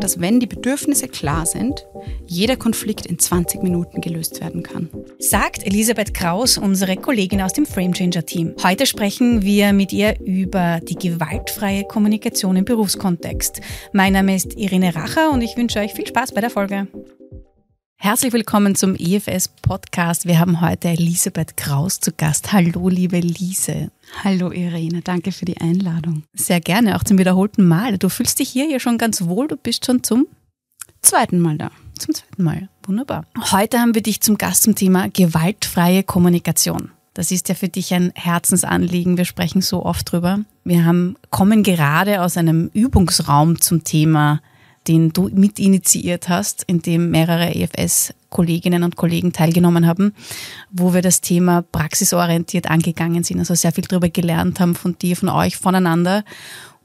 dass wenn die Bedürfnisse klar sind, jeder Konflikt in 20 Minuten gelöst werden kann. Sagt Elisabeth Kraus, unsere Kollegin aus dem Framechanger Team. Heute sprechen wir mit ihr über die gewaltfreie Kommunikation im Berufskontext. Mein Name ist Irene Racher und ich wünsche euch viel Spaß bei der Folge. Herzlich willkommen zum EFS Podcast. Wir haben heute Elisabeth Kraus zu Gast. Hallo, liebe Lise. Hallo, Irene. Danke für die Einladung. Sehr gerne, auch zum wiederholten Mal. Du fühlst dich hier ja schon ganz wohl. Du bist schon zum zweiten Mal da. Zum zweiten Mal. Wunderbar. Heute haben wir dich zum Gast zum Thema gewaltfreie Kommunikation. Das ist ja für dich ein Herzensanliegen. Wir sprechen so oft drüber. Wir haben, kommen gerade aus einem Übungsraum zum Thema den du mitinitiiert hast, in dem mehrere EFS-Kolleginnen und Kollegen teilgenommen haben, wo wir das Thema praxisorientiert angegangen sind, also sehr viel darüber gelernt haben von dir, von euch, voneinander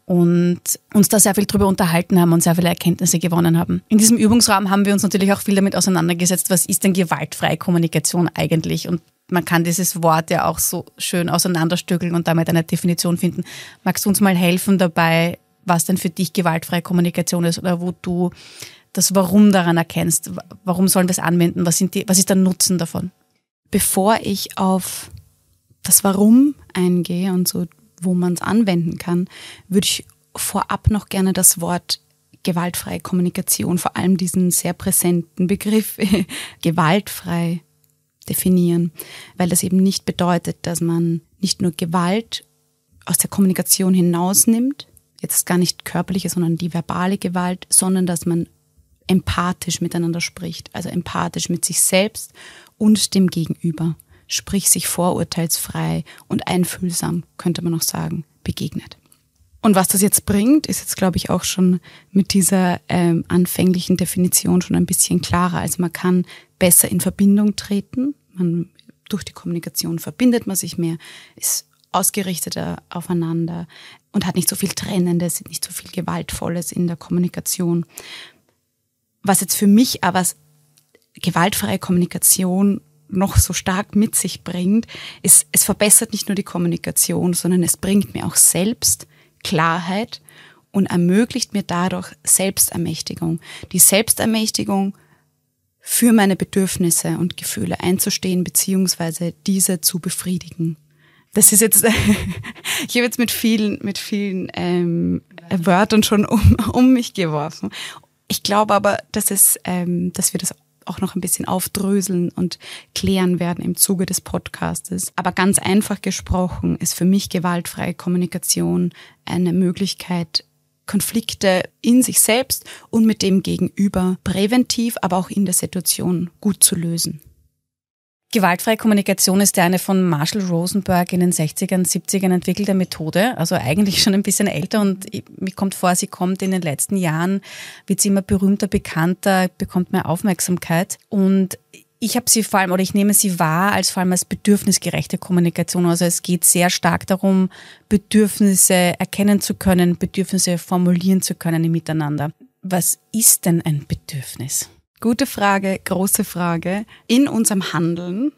und uns da sehr viel darüber unterhalten haben und sehr viele Erkenntnisse gewonnen haben. In diesem Übungsraum haben wir uns natürlich auch viel damit auseinandergesetzt, was ist denn gewaltfreie Kommunikation eigentlich und man kann dieses Wort ja auch so schön auseinanderstückeln und damit eine Definition finden. Magst du uns mal helfen dabei, was denn für dich gewaltfreie Kommunikation ist oder wo du das Warum daran erkennst. Warum sollen wir es anwenden? Was, sind die, was ist der Nutzen davon? Bevor ich auf das Warum eingehe und so, wo man es anwenden kann, würde ich vorab noch gerne das Wort gewaltfreie Kommunikation, vor allem diesen sehr präsenten Begriff gewaltfrei definieren, weil das eben nicht bedeutet, dass man nicht nur Gewalt aus der Kommunikation hinausnimmt, jetzt gar nicht körperliche, sondern die verbale Gewalt, sondern dass man empathisch miteinander spricht, also empathisch mit sich selbst und dem Gegenüber, sprich sich vorurteilsfrei und einfühlsam, könnte man auch sagen, begegnet. Und was das jetzt bringt, ist jetzt, glaube ich, auch schon mit dieser ähm, anfänglichen Definition schon ein bisschen klarer. Also man kann besser in Verbindung treten, man, durch die Kommunikation verbindet man sich mehr, ist ausgerichteter aufeinander und hat nicht so viel Trennendes, nicht so viel Gewaltvolles in der Kommunikation. Was jetzt für mich aber gewaltfreie Kommunikation noch so stark mit sich bringt, ist, es verbessert nicht nur die Kommunikation, sondern es bringt mir auch selbst Klarheit und ermöglicht mir dadurch Selbstermächtigung. Die Selbstermächtigung für meine Bedürfnisse und Gefühle einzustehen, beziehungsweise diese zu befriedigen das ist jetzt, ich habe jetzt mit vielen, mit vielen ähm, Wörtern schon um, um mich geworfen. Ich glaube aber, dass es, ähm, dass wir das auch noch ein bisschen aufdröseln und klären werden im Zuge des Podcastes. Aber ganz einfach gesprochen ist für mich gewaltfreie Kommunikation eine Möglichkeit, Konflikte in sich selbst und mit dem Gegenüber präventiv, aber auch in der Situation gut zu lösen. Gewaltfreie Kommunikation ist ja eine von Marshall Rosenberg in den 60ern, 70ern entwickelte Methode, also eigentlich schon ein bisschen älter und mir kommt vor, sie kommt in den letzten Jahren, wird sie immer berühmter, bekannter, bekommt mehr Aufmerksamkeit und ich habe sie vor allem, oder ich nehme sie wahr als vor allem als bedürfnisgerechte Kommunikation. Also es geht sehr stark darum, Bedürfnisse erkennen zu können, Bedürfnisse formulieren zu können im Miteinander. Was ist denn ein Bedürfnis? Gute Frage, große Frage. In unserem Handeln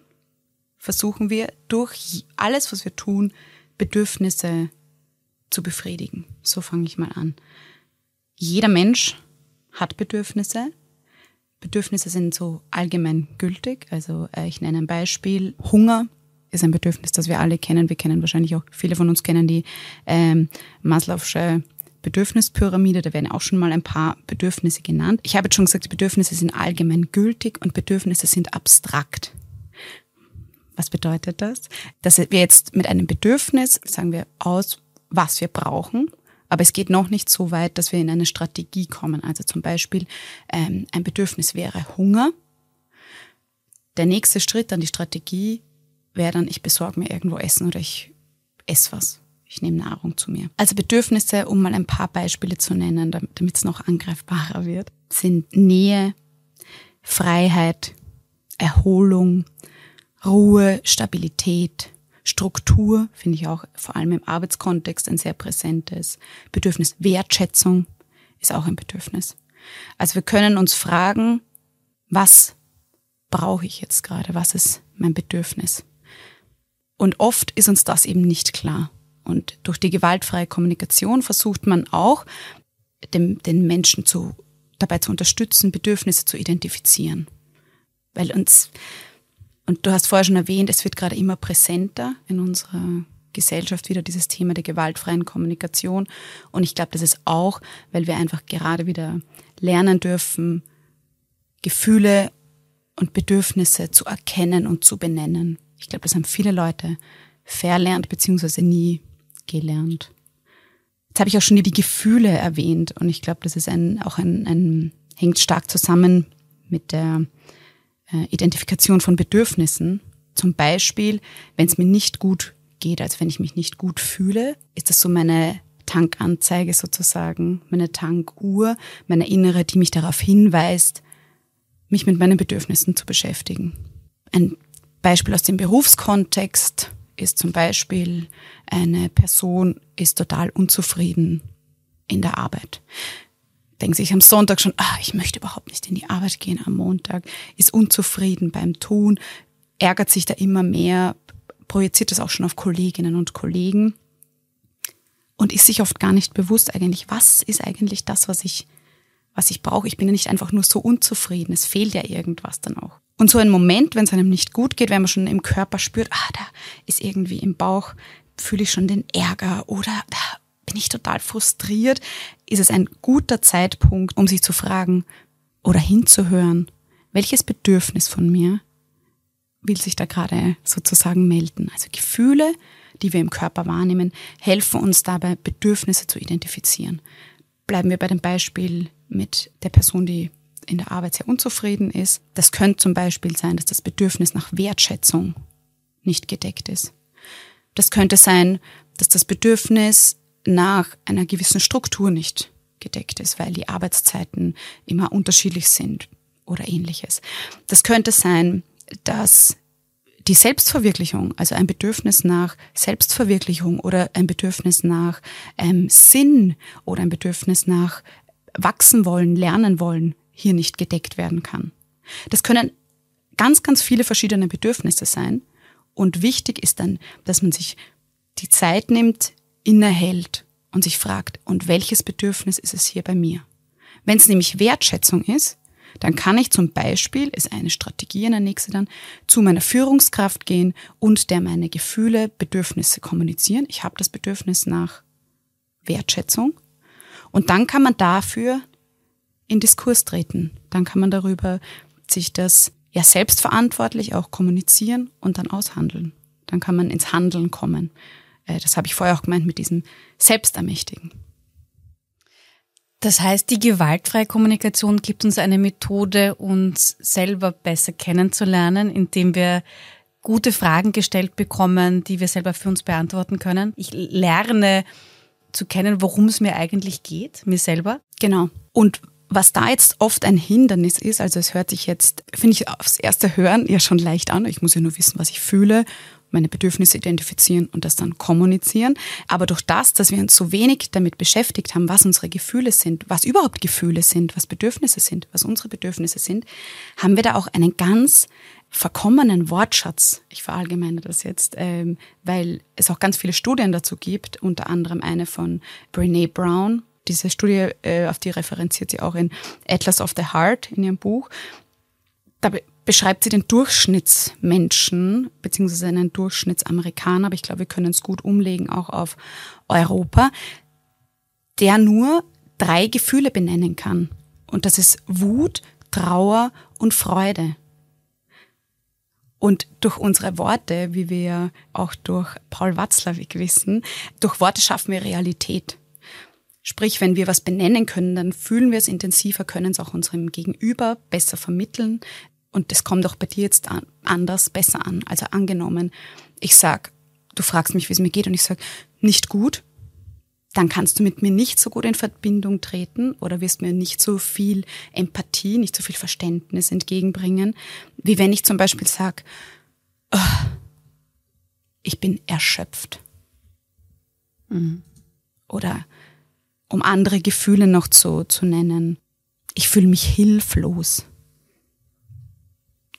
versuchen wir durch alles, was wir tun, Bedürfnisse zu befriedigen. So fange ich mal an. Jeder Mensch hat Bedürfnisse. Bedürfnisse sind so allgemein gültig. Also äh, ich nenne ein Beispiel. Hunger ist ein Bedürfnis, das wir alle kennen. Wir kennen wahrscheinlich auch, viele von uns kennen die ähm, Maslow'sche Bedürfnispyramide, da werden auch schon mal ein paar Bedürfnisse genannt. Ich habe jetzt schon gesagt, Bedürfnisse sind allgemein gültig und Bedürfnisse sind abstrakt. Was bedeutet das? Dass wir jetzt mit einem Bedürfnis sagen wir aus, was wir brauchen, aber es geht noch nicht so weit, dass wir in eine Strategie kommen. Also zum Beispiel ähm, ein Bedürfnis wäre Hunger. Der nächste Schritt an die Strategie wäre dann, ich besorge mir irgendwo Essen oder ich esse was ich nehme Nahrung zu mir. Also Bedürfnisse, um mal ein paar Beispiele zu nennen, damit es noch angreifbarer wird, sind Nähe, Freiheit, Erholung, Ruhe, Stabilität, Struktur, finde ich auch vor allem im Arbeitskontext ein sehr präsentes Bedürfnis. Wertschätzung ist auch ein Bedürfnis. Also wir können uns fragen, was brauche ich jetzt gerade? Was ist mein Bedürfnis? Und oft ist uns das eben nicht klar. Und durch die gewaltfreie Kommunikation versucht man auch, dem, den Menschen zu, dabei zu unterstützen, Bedürfnisse zu identifizieren. Weil uns, und du hast vorher schon erwähnt, es wird gerade immer präsenter in unserer Gesellschaft wieder dieses Thema der gewaltfreien Kommunikation. Und ich glaube, das ist auch, weil wir einfach gerade wieder lernen dürfen, Gefühle und Bedürfnisse zu erkennen und zu benennen. Ich glaube, das haben viele Leute verlernt beziehungsweise nie gelernt. Jetzt habe ich auch schon die Gefühle erwähnt und ich glaube, das ist ein, auch ein, ein, hängt stark zusammen mit der äh, Identifikation von Bedürfnissen. Zum Beispiel, wenn es mir nicht gut geht, also wenn ich mich nicht gut fühle, ist das so meine Tankanzeige sozusagen, meine Tankuhr, meine innere, die mich darauf hinweist, mich mit meinen Bedürfnissen zu beschäftigen. Ein Beispiel aus dem Berufskontext ist zum Beispiel, eine Person ist total unzufrieden in der Arbeit. Denkt sich am Sonntag schon, ah, ich möchte überhaupt nicht in die Arbeit gehen am Montag, ist unzufrieden beim Tun, ärgert sich da immer mehr, projiziert das auch schon auf Kolleginnen und Kollegen und ist sich oft gar nicht bewusst eigentlich, was ist eigentlich das, was ich was ich brauche. Ich bin ja nicht einfach nur so unzufrieden. Es fehlt ja irgendwas dann auch. Und so ein Moment, wenn es einem nicht gut geht, wenn man schon im Körper spürt, ah, da ist irgendwie im Bauch, fühle ich schon den Ärger oder da bin ich total frustriert, ist es ein guter Zeitpunkt, um sich zu fragen oder hinzuhören, welches Bedürfnis von mir will sich da gerade sozusagen melden. Also Gefühle, die wir im Körper wahrnehmen, helfen uns dabei, Bedürfnisse zu identifizieren. Bleiben wir bei dem Beispiel mit der Person, die in der Arbeit sehr unzufrieden ist. Das könnte zum Beispiel sein, dass das Bedürfnis nach Wertschätzung nicht gedeckt ist. Das könnte sein, dass das Bedürfnis nach einer gewissen Struktur nicht gedeckt ist, weil die Arbeitszeiten immer unterschiedlich sind oder ähnliches. Das könnte sein, dass die Selbstverwirklichung, also ein Bedürfnis nach Selbstverwirklichung oder ein Bedürfnis nach ähm, Sinn oder ein Bedürfnis nach wachsen wollen, lernen wollen, hier nicht gedeckt werden kann. Das können ganz, ganz viele verschiedene Bedürfnisse sein. Und wichtig ist dann, dass man sich die Zeit nimmt, innehält und sich fragt, und welches Bedürfnis ist es hier bei mir? Wenn es nämlich Wertschätzung ist, dann kann ich zum Beispiel, ist eine Strategie eine nächste dann, zu meiner Führungskraft gehen und der meine Gefühle, Bedürfnisse kommunizieren. Ich habe das Bedürfnis nach Wertschätzung und dann kann man dafür in Diskurs treten. Dann kann man darüber sich das ja selbstverantwortlich auch kommunizieren und dann aushandeln. Dann kann man ins Handeln kommen. Äh, das habe ich vorher auch gemeint mit diesem Selbstermächtigen. Das heißt, die gewaltfreie Kommunikation gibt uns eine Methode, uns selber besser kennenzulernen, indem wir gute Fragen gestellt bekommen, die wir selber für uns beantworten können. Ich lerne zu kennen, worum es mir eigentlich geht, mir selber. Genau. Und was da jetzt oft ein Hindernis ist, also es hört sich jetzt, finde ich, aufs erste Hören ja schon leicht an. Ich muss ja nur wissen, was ich fühle, meine Bedürfnisse identifizieren und das dann kommunizieren. Aber durch das, dass wir uns so wenig damit beschäftigt haben, was unsere Gefühle sind, was überhaupt Gefühle sind, was Bedürfnisse sind, was unsere Bedürfnisse sind, haben wir da auch einen ganz verkommenen Wortschatz, ich verallgemeine das jetzt, ähm, weil es auch ganz viele Studien dazu gibt, unter anderem eine von Brene Brown. Diese Studie, äh, auf die referenziert sie auch in Atlas of the Heart in ihrem Buch. Da beschreibt sie den Durchschnittsmenschen, beziehungsweise einen Durchschnittsamerikaner, aber ich glaube, wir können es gut umlegen auch auf Europa, der nur drei Gefühle benennen kann. Und das ist Wut, Trauer und Freude. Und durch unsere Worte, wie wir auch durch Paul Watzlawick wissen, durch Worte schaffen wir Realität. Sprich, wenn wir was benennen können, dann fühlen wir es intensiver, können es auch unserem Gegenüber besser vermitteln. Und das kommt auch bei dir jetzt an, anders, besser an. Also angenommen, ich sag, du fragst mich, wie es mir geht, und ich sag, nicht gut, dann kannst du mit mir nicht so gut in Verbindung treten oder wirst mir nicht so viel Empathie, nicht so viel Verständnis entgegenbringen, wie wenn ich zum Beispiel sage, oh, ich bin erschöpft. Mhm. Oder um andere Gefühle noch zu, zu nennen, ich fühle mich hilflos.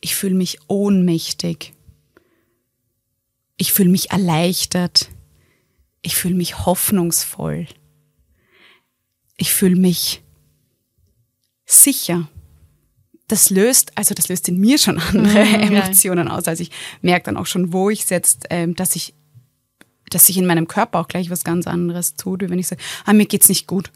Ich fühle mich ohnmächtig. Ich fühle mich erleichtert ich fühle mich hoffnungsvoll. Ich fühle mich sicher. Das löst, also das löst in mir schon andere mhm, Emotionen aus. Also ich merke dann auch schon, wo ich jetzt, ähm, dass ich, dass sich in meinem Körper auch gleich was ganz anderes tut, wie wenn ich sage, ah, mir geht's nicht gut.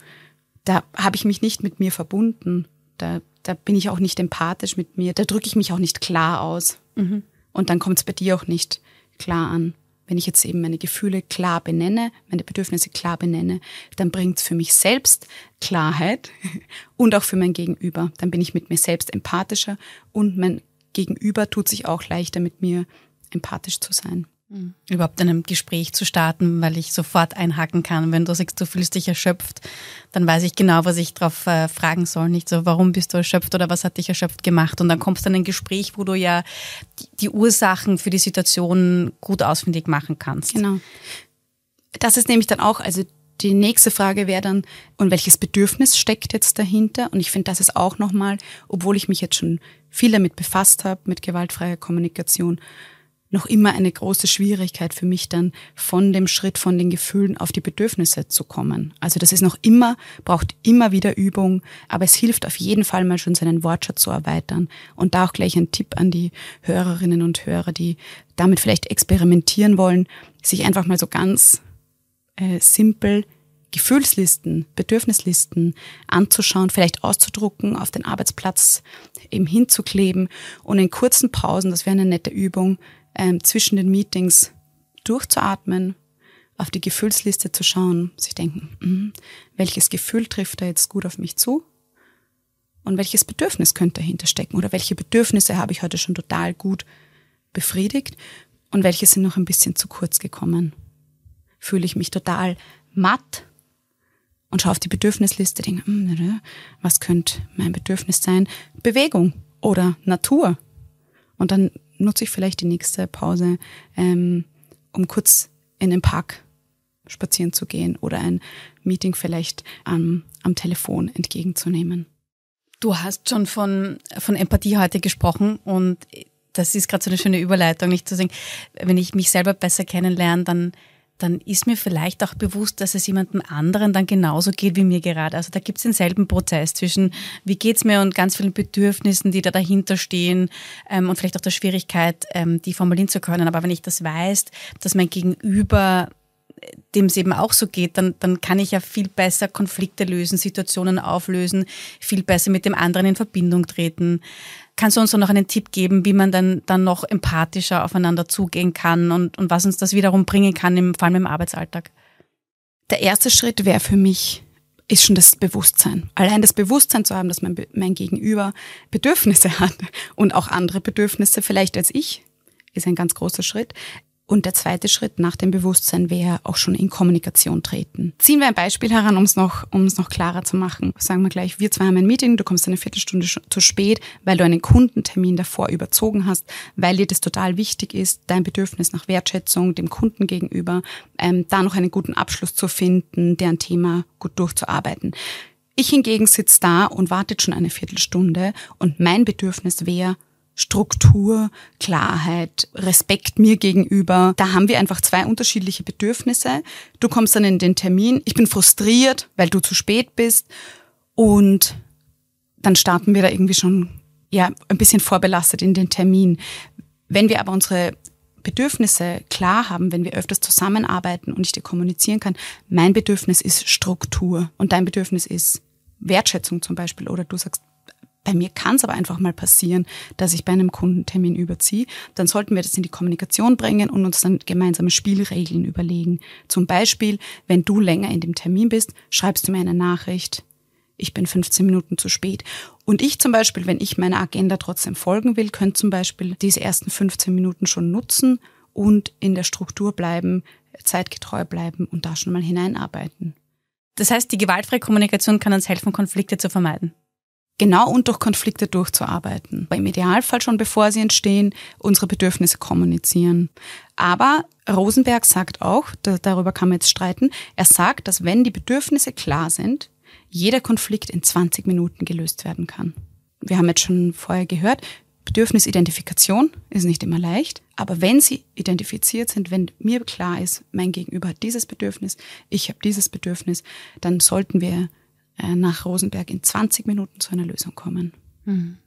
Da habe ich mich nicht mit mir verbunden. Da, da bin ich auch nicht empathisch mit mir. Da drücke ich mich auch nicht klar aus. Mhm. Und dann kommt es bei dir auch nicht klar an. Wenn ich jetzt eben meine Gefühle klar benenne, meine Bedürfnisse klar benenne, dann bringt es für mich selbst Klarheit und auch für mein Gegenüber. Dann bin ich mit mir selbst empathischer und mein Gegenüber tut sich auch leichter mit mir empathisch zu sein. Mhm. überhaupt in einem Gespräch zu starten, weil ich sofort einhaken kann. Wenn du sagst, du fühlst dich erschöpft, dann weiß ich genau, was ich darauf äh, fragen soll. Nicht so, warum bist du erschöpft oder was hat dich erschöpft gemacht? Und dann kommst du in ein Gespräch, wo du ja die, die Ursachen für die Situation gut ausfindig machen kannst. Genau. Das ist nämlich dann auch, also die nächste Frage wäre dann, und welches Bedürfnis steckt jetzt dahinter? Und ich finde, das ist auch nochmal, obwohl ich mich jetzt schon viel damit befasst habe, mit gewaltfreier Kommunikation, noch immer eine große Schwierigkeit für mich dann von dem Schritt von den Gefühlen auf die Bedürfnisse zu kommen. Also das ist noch immer, braucht immer wieder Übung, aber es hilft auf jeden Fall mal schon seinen Wortschatz zu erweitern. Und da auch gleich ein Tipp an die Hörerinnen und Hörer, die damit vielleicht experimentieren wollen, sich einfach mal so ganz äh, simpel Gefühlslisten, Bedürfnislisten anzuschauen, vielleicht auszudrucken, auf den Arbeitsplatz eben hinzukleben und in kurzen Pausen, das wäre eine nette Übung, ähm, zwischen den Meetings durchzuatmen, auf die Gefühlsliste zu schauen, sich denken, mh, welches Gefühl trifft da jetzt gut auf mich zu und welches Bedürfnis könnte dahinter stecken oder welche Bedürfnisse habe ich heute schon total gut befriedigt und welche sind noch ein bisschen zu kurz gekommen. Fühle ich mich total matt und schaue auf die Bedürfnisliste, denke, mh, was könnte mein Bedürfnis sein? Bewegung oder Natur. Und dann nutze ich vielleicht die nächste Pause, ähm, um kurz in den Park spazieren zu gehen oder ein Meeting vielleicht am, am Telefon entgegenzunehmen. Du hast schon von, von Empathie heute gesprochen und das ist gerade so eine schöne Überleitung, nicht zu sagen, wenn ich mich selber besser kennenlerne, dann dann ist mir vielleicht auch bewusst, dass es jemandem anderen dann genauso geht wie mir gerade. Also da gibt es denselben Prozess zwischen, wie geht's mir und ganz vielen Bedürfnissen, die da dahinter stehen ähm, und vielleicht auch der Schwierigkeit, ähm, die formulieren zu können. Aber wenn ich das weiß, dass mein Gegenüber dem es eben auch so geht, dann, dann kann ich ja viel besser Konflikte lösen, Situationen auflösen, viel besser mit dem anderen in Verbindung treten. Kannst du uns noch einen Tipp geben, wie man dann, dann noch empathischer aufeinander zugehen kann und, und was uns das wiederum bringen kann, im, vor allem im Arbeitsalltag? Der erste Schritt wäre für mich, ist schon das Bewusstsein. Allein das Bewusstsein zu haben, dass mein, mein Gegenüber Bedürfnisse hat und auch andere Bedürfnisse vielleicht als ich, ist ein ganz großer Schritt. Und der zweite Schritt nach dem Bewusstsein wäre auch schon in Kommunikation treten. Ziehen wir ein Beispiel heran, um es noch, um es noch klarer zu machen. Sagen wir gleich, wir zwei haben ein Meeting, du kommst eine Viertelstunde zu spät, weil du einen Kundentermin davor überzogen hast, weil dir das total wichtig ist, dein Bedürfnis nach Wertschätzung dem Kunden gegenüber, ähm, da noch einen guten Abschluss zu finden, deren Thema gut durchzuarbeiten. Ich hingegen sitze da und wartet schon eine Viertelstunde und mein Bedürfnis wäre, Struktur, Klarheit, Respekt mir gegenüber. Da haben wir einfach zwei unterschiedliche Bedürfnisse. Du kommst dann in den Termin, ich bin frustriert, weil du zu spät bist und dann starten wir da irgendwie schon ja ein bisschen vorbelastet in den Termin. Wenn wir aber unsere Bedürfnisse klar haben, wenn wir öfters zusammenarbeiten und ich dir kommunizieren kann, mein Bedürfnis ist Struktur und dein Bedürfnis ist Wertschätzung zum Beispiel oder du sagst bei mir kann es aber einfach mal passieren, dass ich bei einem Kundentermin überziehe. Dann sollten wir das in die Kommunikation bringen und uns dann gemeinsame Spielregeln überlegen. Zum Beispiel, wenn du länger in dem Termin bist, schreibst du mir eine Nachricht. Ich bin 15 Minuten zu spät. Und ich zum Beispiel, wenn ich meiner Agenda trotzdem folgen will, könnte zum Beispiel diese ersten 15 Minuten schon nutzen und in der Struktur bleiben, zeitgetreu bleiben und da schon mal hineinarbeiten. Das heißt, die gewaltfreie Kommunikation kann uns helfen, Konflikte zu vermeiden genau und durch Konflikte durchzuarbeiten. Im Idealfall schon bevor sie entstehen, unsere Bedürfnisse kommunizieren. Aber Rosenberg sagt auch, darüber kann man jetzt streiten, er sagt, dass wenn die Bedürfnisse klar sind, jeder Konflikt in 20 Minuten gelöst werden kann. Wir haben jetzt schon vorher gehört, Bedürfnisidentifikation ist nicht immer leicht, aber wenn sie identifiziert sind, wenn mir klar ist, mein Gegenüber hat dieses Bedürfnis, ich habe dieses Bedürfnis, dann sollten wir äh, nach Rosenberg in 20 Minuten zu einer Lösung kommen. Mhm.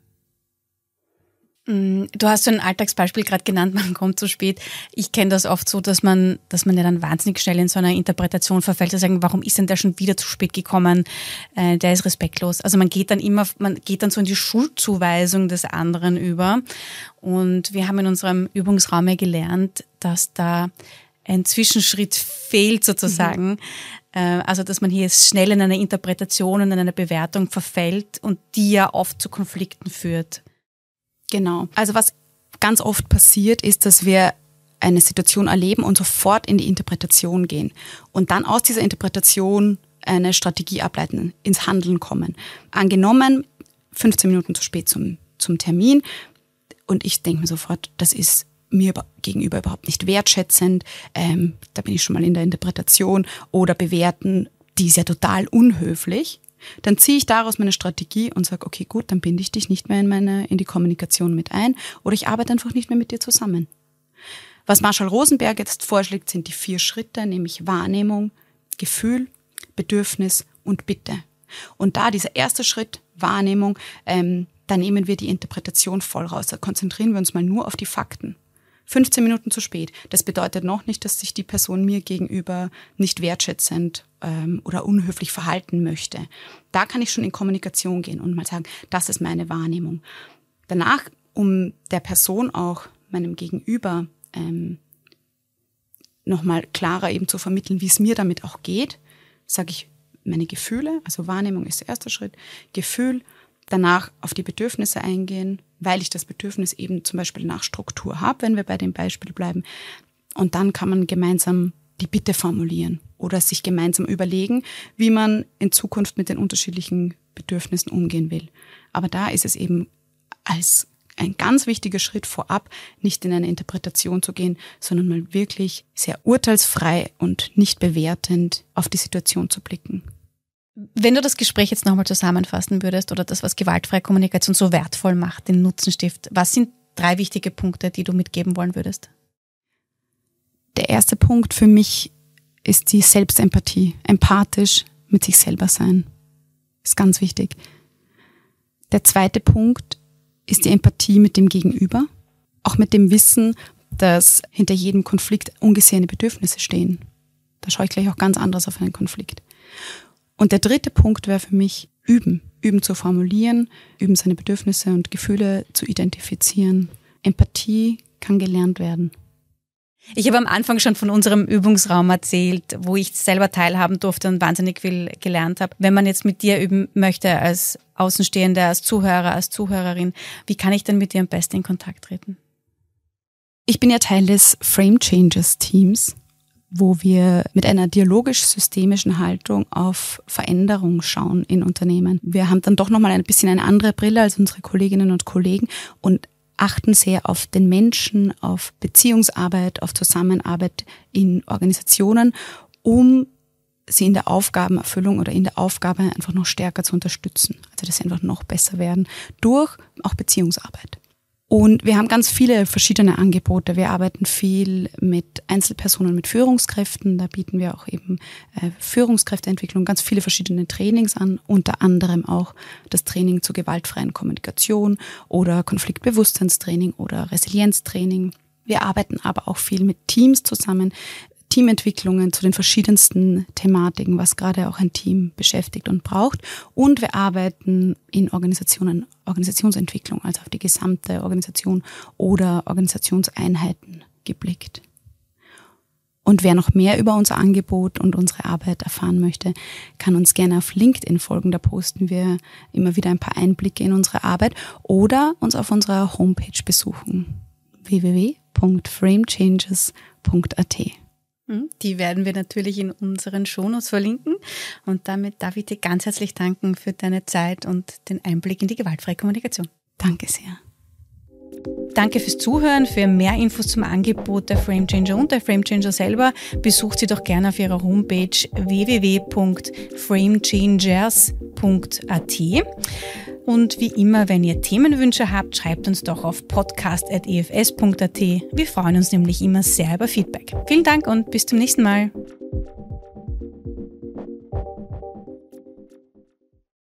Mm, du hast so ein Alltagsbeispiel gerade genannt, man kommt zu spät. Ich kenne das oft so, dass man, dass man ja dann wahnsinnig schnell in so einer Interpretation verfällt, zu sagen, warum ist denn der schon wieder zu spät gekommen? Äh, der ist respektlos. Also man geht dann immer, man geht dann so in die Schuldzuweisung des anderen über. Und wir haben in unserem Übungsraum ja gelernt, dass da ein Zwischenschritt fehlt sozusagen. Mhm. Äh, also dass man hier schnell in eine Interpretation und in eine Bewertung verfällt und die ja oft zu Konflikten führt. Genau. Also was ganz oft passiert, ist, dass wir eine Situation erleben und sofort in die Interpretation gehen und dann aus dieser Interpretation eine Strategie ableiten, ins Handeln kommen. Angenommen, 15 Minuten zu spät zum, zum Termin und ich denke mir sofort, das ist mir gegenüber überhaupt nicht wertschätzend, ähm, da bin ich schon mal in der Interpretation oder bewerten, die ist ja total unhöflich dann ziehe ich daraus meine Strategie und sage, okay, gut, dann binde ich dich nicht mehr in meine, in die Kommunikation mit ein oder ich arbeite einfach nicht mehr mit dir zusammen. Was Marshall Rosenberg jetzt vorschlägt, sind die vier Schritte, nämlich Wahrnehmung, Gefühl, Bedürfnis und Bitte. Und da dieser erste Schritt, Wahrnehmung, ähm, da nehmen wir die Interpretation voll raus. Da konzentrieren wir uns mal nur auf die Fakten. 15 Minuten zu spät. Das bedeutet noch nicht, dass sich die Person mir gegenüber nicht wertschätzend ähm, oder unhöflich verhalten möchte. Da kann ich schon in Kommunikation gehen und mal sagen, das ist meine Wahrnehmung. Danach, um der Person auch, meinem Gegenüber, ähm, nochmal klarer eben zu vermitteln, wie es mir damit auch geht, sage ich meine Gefühle, also Wahrnehmung ist der erste Schritt, Gefühl, danach auf die Bedürfnisse eingehen, weil ich das Bedürfnis eben zum Beispiel nach Struktur habe, wenn wir bei dem Beispiel bleiben. Und dann kann man gemeinsam die Bitte formulieren oder sich gemeinsam überlegen, wie man in Zukunft mit den unterschiedlichen Bedürfnissen umgehen will. Aber da ist es eben als ein ganz wichtiger Schritt vorab, nicht in eine Interpretation zu gehen, sondern mal wirklich sehr urteilsfrei und nicht bewertend auf die Situation zu blicken. Wenn du das Gespräch jetzt nochmal zusammenfassen würdest oder das, was gewaltfreie Kommunikation so wertvoll macht, den Nutzenstift, was sind drei wichtige Punkte, die du mitgeben wollen würdest? Der erste Punkt für mich ist die Selbstempathie. Empathisch mit sich selber sein. Ist ganz wichtig. Der zweite Punkt ist die Empathie mit dem Gegenüber. Auch mit dem Wissen, dass hinter jedem Konflikt ungesehene Bedürfnisse stehen. Da schaue ich gleich auch ganz anders auf einen Konflikt. Und der dritte Punkt wäre für mich üben. Üben zu formulieren, üben seine Bedürfnisse und Gefühle zu identifizieren. Empathie kann gelernt werden. Ich habe am Anfang schon von unserem Übungsraum erzählt, wo ich selber teilhaben durfte und wahnsinnig viel gelernt habe. Wenn man jetzt mit dir üben möchte als Außenstehender, als Zuhörer, als Zuhörerin, wie kann ich denn mit dir am besten in Kontakt treten? Ich bin ja Teil des Frame Changes Teams wo wir mit einer dialogisch-systemischen Haltung auf Veränderung schauen in Unternehmen. Wir haben dann doch nochmal ein bisschen eine andere Brille als unsere Kolleginnen und Kollegen und achten sehr auf den Menschen, auf Beziehungsarbeit, auf Zusammenarbeit in Organisationen, um sie in der Aufgabenerfüllung oder in der Aufgabe einfach noch stärker zu unterstützen. Also dass sie einfach noch besser werden durch auch Beziehungsarbeit. Und wir haben ganz viele verschiedene Angebote. Wir arbeiten viel mit Einzelpersonen, mit Führungskräften. Da bieten wir auch eben äh, Führungskräfteentwicklung, ganz viele verschiedene Trainings an, unter anderem auch das Training zur gewaltfreien Kommunikation oder Konfliktbewusstseinstraining oder Resilienztraining. Wir arbeiten aber auch viel mit Teams zusammen, Teamentwicklungen zu den verschiedensten Thematiken, was gerade auch ein Team beschäftigt und braucht. Und wir arbeiten in Organisationen, Organisationsentwicklung, also auf die gesamte Organisation oder Organisationseinheiten geblickt. Und wer noch mehr über unser Angebot und unsere Arbeit erfahren möchte, kann uns gerne auf LinkedIn folgen. Da posten wir immer wieder ein paar Einblicke in unsere Arbeit oder uns auf unserer Homepage besuchen www.framechanges.at. Hm, die werden wir natürlich in unseren Shownotes verlinken. Und damit darf ich dir ganz herzlich danken für deine Zeit und den Einblick in die gewaltfreie Kommunikation. Danke sehr. Danke fürs Zuhören. Für mehr Infos zum Angebot der Framechanger und der Framechanger selber besucht sie doch gerne auf ihrer Homepage www.framechangers.at. Und wie immer, wenn ihr Themenwünsche habt, schreibt uns doch auf podcast.efs.at. Wir freuen uns nämlich immer sehr über Feedback. Vielen Dank und bis zum nächsten Mal.